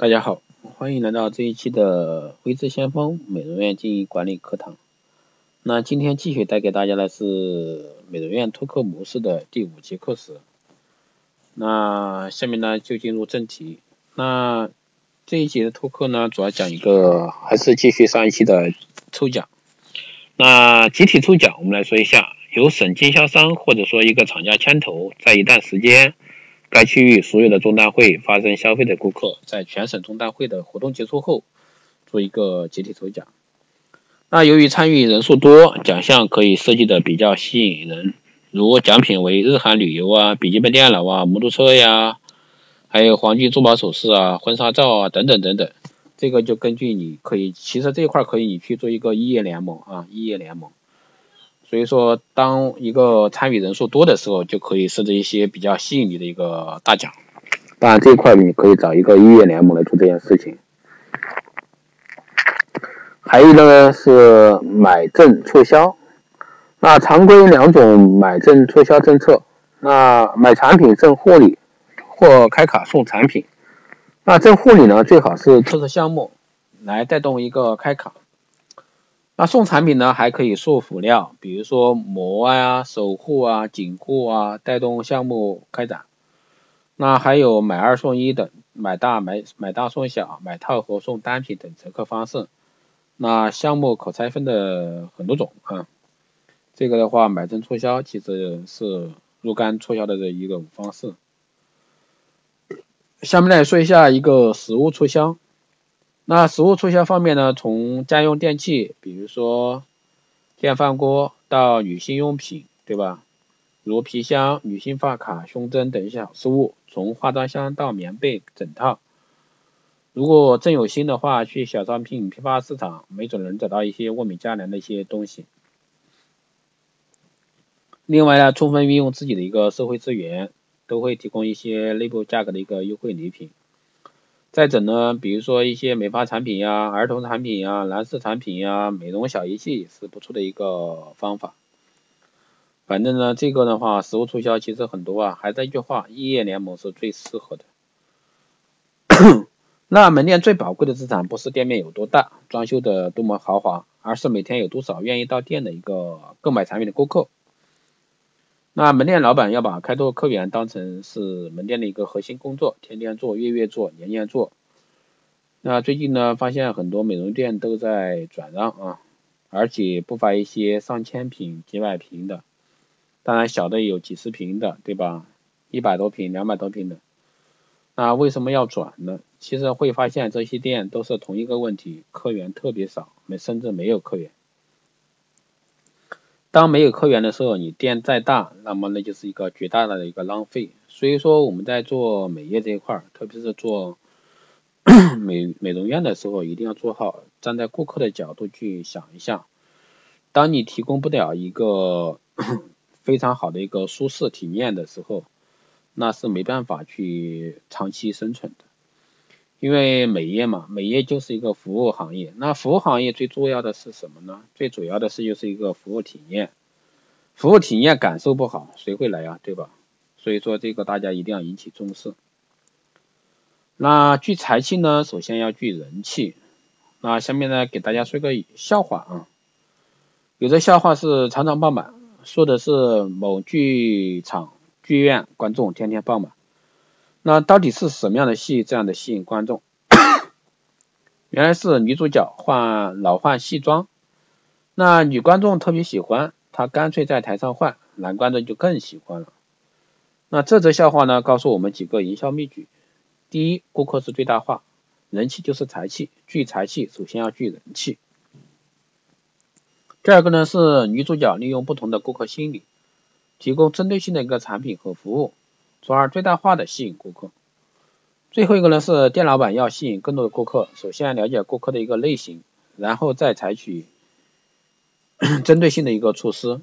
大家好，欢迎来到这一期的微智先锋美容院经营管理课堂。那今天继续带给大家的是美容院托课模式的第五节课时。那下面呢就进入正题。那这一节的托课呢，主要讲一个，还是继续上一期的抽奖。那集体抽奖，我们来说一下，由省经销商或者说一个厂家牵头，在一段时间。该区域所有的中单会发生消费的顾客，在全省中单会的活动结束后，做一个集体抽奖。那由于参与人数多，奖项可以设计的比较吸引人，如奖品为日韩旅游啊、笔记本电脑啊、摩托车呀，还有黄金珠宝首饰啊、婚纱照啊等等等等。这个就根据你可以，其实这一块可以你去做一个异业联盟啊，异业联盟。所以说，当一个参与人数多的时候，就可以设置一些比较吸引你的一个大奖。当然，这一块你可以找一个音乐联盟来做这件事情。还有呢是买赠促销，那常规两种买赠促销政策，那买产品赠护理或开卡送产品。那赠护理呢，最好是特色项目来带动一个开卡。那送产品呢，还可以送辅料，比如说膜啊、守护啊、紧固啊，带动项目开展。那还有买二送一等，买大买买大送小，买套盒送单品等折扣方式。那项目可拆分的很多种啊。这个的话，买赠促销其实是若干促销的这一个方式。下面来说一下一个实物促销。那实物促销方面呢，从家用电器，比如说电饭锅到女性用品，对吧？如皮箱、女性发卡、胸针等小实物，从化妆箱到棉被、枕套。如果真有心的话，去小商品批发市场，没准能找到一些物美价廉的一些东西。另外呢，充分运用自己的一个社会资源，都会提供一些内部价格的一个优惠礼品。再者呢，比如说一些美发产品呀、儿童产品呀、男士产品呀、美容小仪器是不错的一个方法。反正呢，这个的话，实物促销其实很多啊，还是一句话，异业联盟是最适合的。那门店最宝贵的资产不是店面有多大、装修的多么豪华，而是每天有多少愿意到店的一个购买产品的顾客。那门店老板要把开拓客源当成是门店的一个核心工作，天天做、月月做、年年做。那最近呢，发现很多美容店都在转让啊，而且不乏一些上千平、几百平的，当然小的有几十平的，对吧？一百多平、两百多平的。那为什么要转呢？其实会发现这些店都是同一个问题，客源特别少，没甚至没有客源。当没有客源的时候，你店再大，那么那就是一个绝大的一个浪费。所以说我们在做美业这一块，特别是做 美美容院的时候，一定要做好站在顾客的角度去想一下。当你提供不了一个 非常好的一个舒适体验的时候，那是没办法去长期生存的。因为美业嘛，美业就是一个服务行业。那服务行业最重要的是什么呢？最主要的是就是一个服务体验。服务体验感受不好，谁会来啊？对吧？所以说这个大家一定要引起重视。那聚财气呢，首先要聚人气。那下面呢，给大家说个笑话啊。有的笑话是场场爆满，说的是某剧场剧院观众天天爆满。那到底是什么样的戏这样的吸引观众？原来是女主角换老换戏装，那女观众特别喜欢，她干脆在台上换，男观众就更喜欢了。那这则笑话呢，告诉我们几个营销秘诀：第一，顾客是最大化，人气就是财气，聚财气首先要聚人气。第二个呢是女主角利用不同的顾客心理，提供针对性的一个产品和服务。从而最大化的吸引顾客。最后一个呢是店老板要吸引更多的顾客，首先了解顾客的一个类型，然后再采取 针对性的一个措施。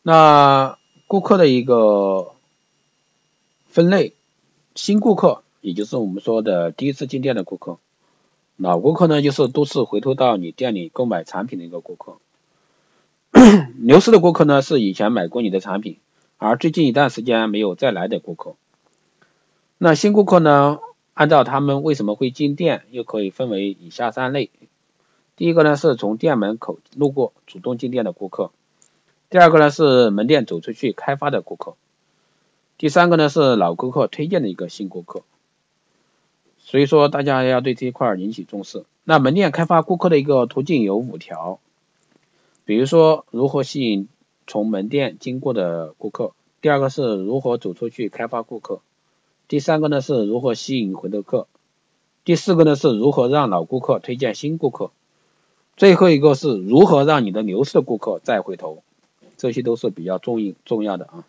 那顾客的一个分类，新顾客也就是我们说的第一次进店的顾客，老顾客呢就是多次回头到你店里购买产品的一个顾客。流失的顾客呢，是以前买过你的产品，而最近一段时间没有再来的顾客。那新顾客呢，按照他们为什么会进店，又可以分为以下三类。第一个呢，是从店门口路过主动进店的顾客；第二个呢，是门店走出去开发的顾客；第三个呢，是老顾客推荐的一个新顾客。所以说，大家要对这一块引起重视。那门店开发顾客的一个途径有五条，比如说如何吸引从门店经过的顾客，第二个是如何走出去开发顾客，第三个呢是如何吸引回头客，第四个呢是如何让老顾客推荐新顾客，最后一个是如何让你的流失的顾客再回头，这些都是比较重重要的啊。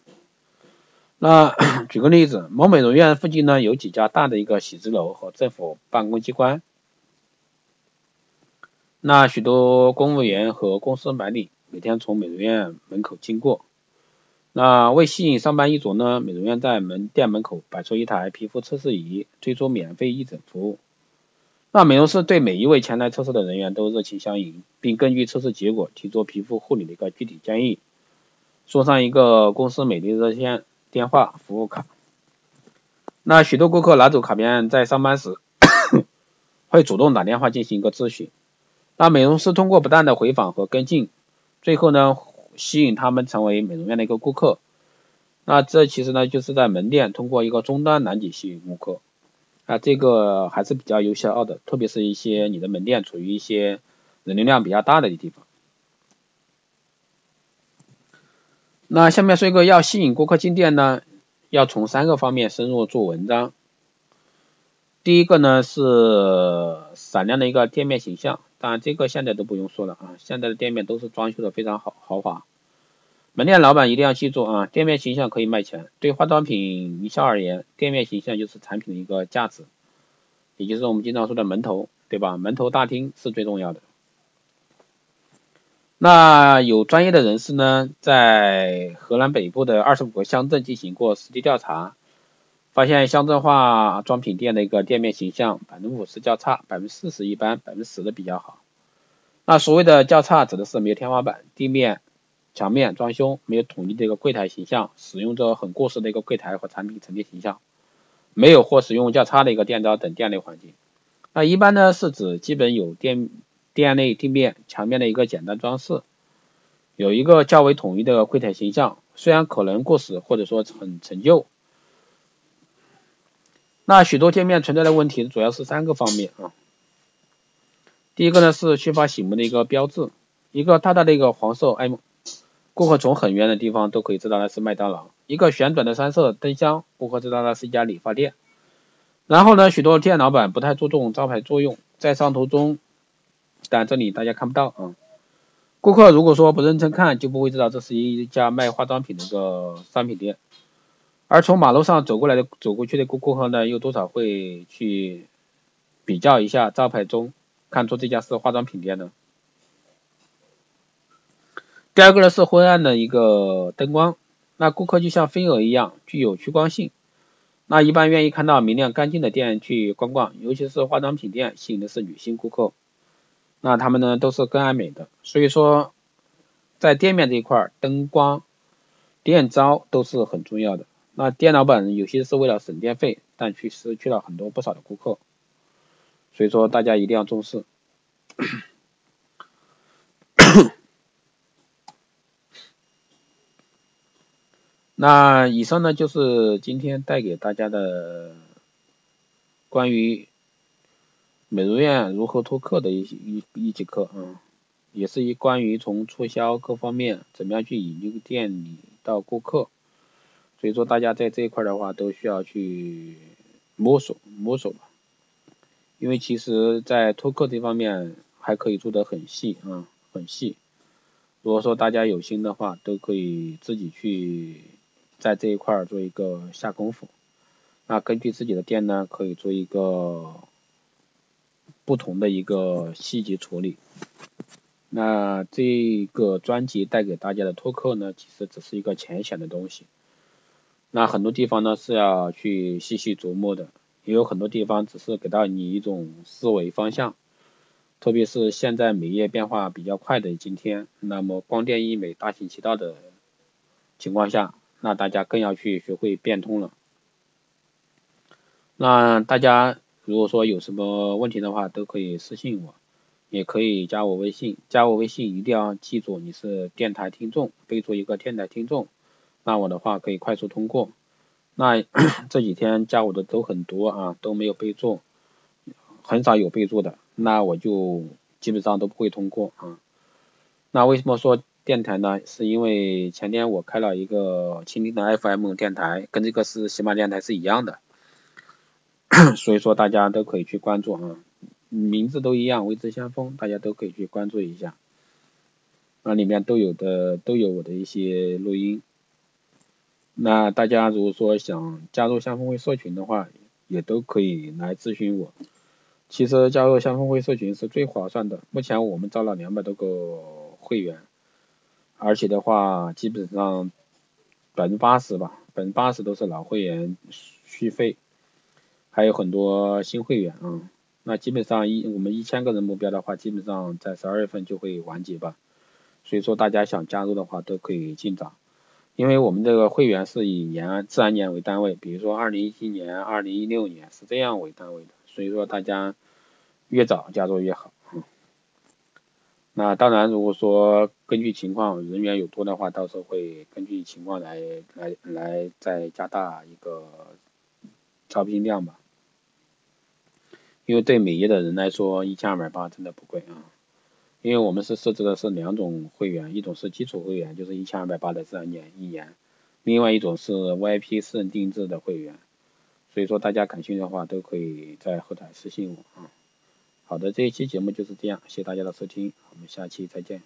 那 举个例子，某美容院附近呢有几家大的一个写字楼和政府办公机关，那许多公务员和公司白领每天从美容院门口经过，那为吸引上班一族呢，美容院在门店门口摆出一台皮肤测试仪，推出免费义诊服务。那美容师对每一位前来测试的人员都热情相迎，并根据测试结果提出皮肤护理的一个具体建议，送上一个公司美丽热线。电话服务卡，那许多顾客拿走卡片，在上班时 会主动打电话进行一个咨询。那美容师通过不断的回访和跟进，最后呢，吸引他们成为美容院的一个顾客。那这其实呢，就是在门店通过一个终端拦截吸引顾客。啊，这个还是比较有效的，特别是一些你的门店处于一些人流量比较大的地方。那下面说一个要吸引顾客进店呢，要从三个方面深入做文章。第一个呢是闪亮的一个店面形象，当然这个现在都不用说了啊，现在的店面都是装修的非常好豪华。门店老板一定要记住啊，店面形象可以卖钱。对化妆品营销而言，店面形象就是产品的一个价值，也就是我们经常说的门头，对吧？门头大厅是最重要的。那有专业的人士呢，在河南北部的二十五个乡镇进行过实地调查，发现乡镇化妆品店的一个店面形象，百分之五十较差，百分之四十一般，百分之十的比较好。那所谓的较差，指的是没有天花板、地面、墙面装修，没有统一的一个柜台形象，使用着很过时的一个柜台和产品陈列形象，没有或使用较差的一个电招等店内环境。那一般呢，是指基本有店。店内地面、墙面的一个简单装饰，有一个较为统一的柜台形象，虽然可能过时或者说很陈旧。那许多店面存在的问题主要是三个方面啊。第一个呢是缺乏醒目的一个标志，一个大大的一个黄色 M，顾客从很远的地方都可以知道那是麦当劳；一个旋转的三色灯箱，顾客知道那是一家理发店。然后呢，许多店老板不太注重招牌作用，在上图中。但这里大家看不到啊。顾客如果说不认真看，就不会知道这是一家卖化妆品的一个商品店。而从马路上走过来的、走过去的顾顾客呢，又多少会去比较一下招牌中，看出这家是化妆品店呢？第二个呢是昏暗的一个灯光，那顾客就像飞蛾一样，具有趋光性。那一般愿意看到明亮干净的店去逛逛，尤其是化妆品店，吸引的是女性顾客。那他们呢都是更爱美的，所以说在店面这一块，灯光、店招都是很重要的。那店老板有些是为了省电费，但却失去了很多不少的顾客，所以说大家一定要重视。那以上呢就是今天带给大家的关于。美容院如何拓客的一一一节课啊，也是一关于从促销各方面怎么样去引进店里到顾客，所以说大家在这一块的话都需要去摸索摸索吧，因为其实在拓客这方面还可以做得很细啊很细，如果说大家有心的话，都可以自己去在这一块做一个下功夫，那根据自己的店呢，可以做一个。不同的一个细节处理，那这个专辑带给大家的托客呢，其实只是一个浅显的东西。那很多地方呢是要去细细琢磨的，也有很多地方只是给到你一种思维方向。特别是现在美业变化比较快的今天，那么光电医美大行其道的情况下，那大家更要去学会变通了。那大家如果说有什么问题的话，都可以私信我，也可以加我微信，加我微信一定要记住你是电台听众，备注一个电台听众，那我的话可以快速通过。那 这几天加我的都很多啊，都没有备注，很少有备注的，那我就基本上都不会通过啊。那为什么说电台呢？是因为前天我开了一个蜻蜓的 FM 电台，跟这个是喜马电台是一样的，所以说大家都可以去关注啊，名字都一样，微之先锋，大家都可以去关注一下，那里面都有的都有我的一些录音。那大家如果说想加入先锋会社群的话，也都可以来咨询我。其实加入先锋会社群是最划算的，目前我们招了两百多个。会员，而且的话，基本上百分之八十吧，百分之八十都是老会员续费，还有很多新会员啊。那基本上一我们一千个人目标的话，基本上在十二月份就会完结吧。所以说大家想加入的话，都可以尽早，因为我们这个会员是以年自然年为单位，比如说二零一七年、二零一六年是这样为单位的，所以说大家越早加入越好。那当然，如果说根据情况人员有多的话，到时候会根据情况来来来再加大一个招聘量吧。因为对美业的人来说，一千二百八真的不贵啊。因为我们是设置的是两种会员，一种是基础会员，就是一千二百八的自然年一年；另外一种是 VIP 私人定制的会员。所以说大家感兴趣的话，都可以在后台私信我啊。好的，这一期节目就是这样，谢谢大家的收听，我们下期再见。